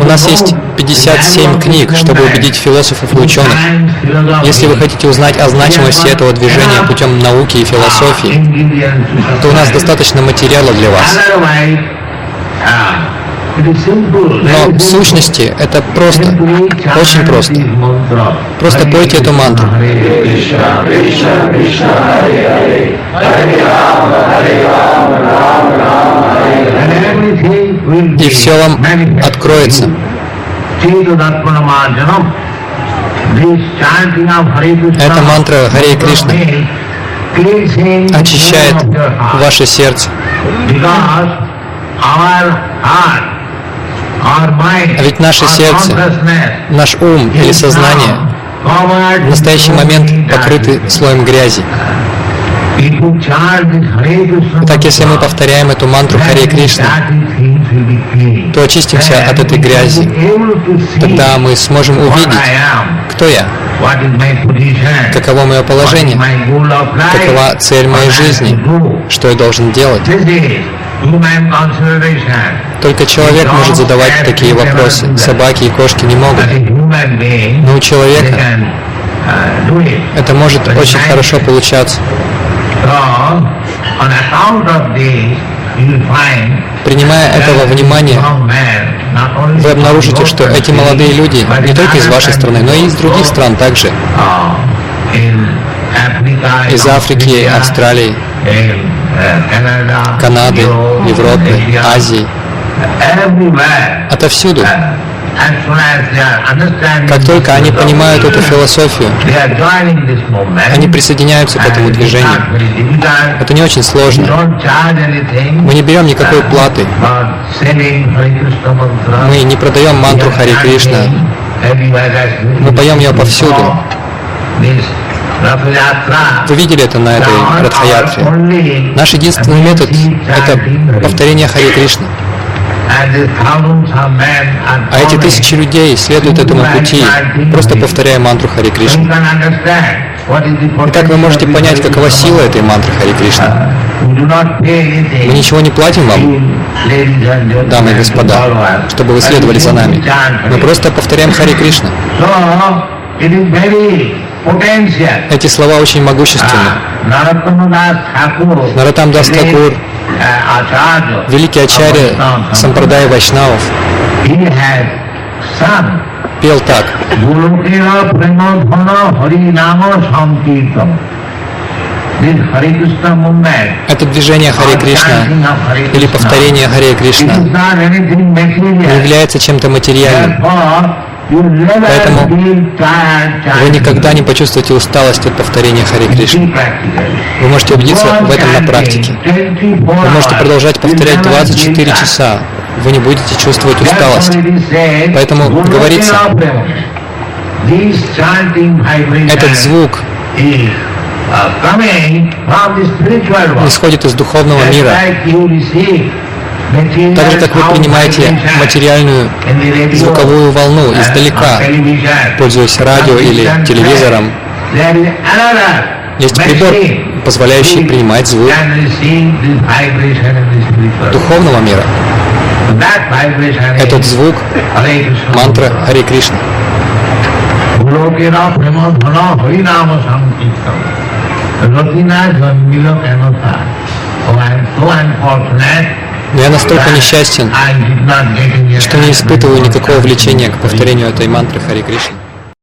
У нас есть 57 книг, чтобы убедить философов и ученых. Если вы хотите узнать о значимости этого движения путем науки и философии, то у нас достаточно материала для вас. Но в сущности это просто, очень просто. Просто пойте эту мантру. И все вам откроется. Эта мантра Харе Кришна очищает ваше сердце. А ведь наше сердце, наш ум или сознание в настоящий момент покрыты слоем грязи. Так, если мы повторяем эту мантру Харе Кришна, то очистимся от этой грязи. Тогда мы сможем увидеть, кто я, каково мое положение, какова цель моей жизни, что я должен делать. Только человек может задавать такие вопросы. Собаки и кошки не могут. Но у человека это может очень хорошо получаться. Принимая этого внимания, вы обнаружите, что эти молодые люди не только из вашей страны, но и из других стран также. Из Африки, Австралии, Канады, Европы, Азии, отовсюду. Как только они понимают эту философию, они присоединяются к этому движению. Это не очень сложно. Мы не берем никакой платы. Мы не продаем мантру Хари Кришна. Мы поем ее повсюду. Вы видели это на этой Радхаятре. Наш единственный метод – это повторение Хари Кришны. А эти тысячи людей следуют этому пути, просто повторяя мантру Хари Кришны. И как вы можете понять, какова сила этой мантры Хари Кришна? Мы ничего не платим вам, дамы и господа, чтобы вы следовали за нами. Мы просто повторяем Хари Кришна. Эти слова очень могущественны. Наратам Дас Такур, великий ачарья Сампрадай Вайшнавов, пел так. Это движение Харе Кришна или повторение Харе Кришна. Не является чем-то материальным. Поэтому вы никогда не почувствуете усталость от повторения Хари Кришны. Вы можете убедиться в этом на практике. Вы можете продолжать повторять 24 часа. Вы не будете чувствовать усталость. Поэтому говорится, этот звук исходит из духовного мира. Так же, как вы принимаете материальную звуковую волну издалека, пользуясь радио или телевизором, есть прибор, позволяющий принимать звук духовного мира. Этот звук – мантра Хари Кришна. Но я настолько несчастен, что не испытываю никакого влечения к повторению этой мантры Хари Кришны.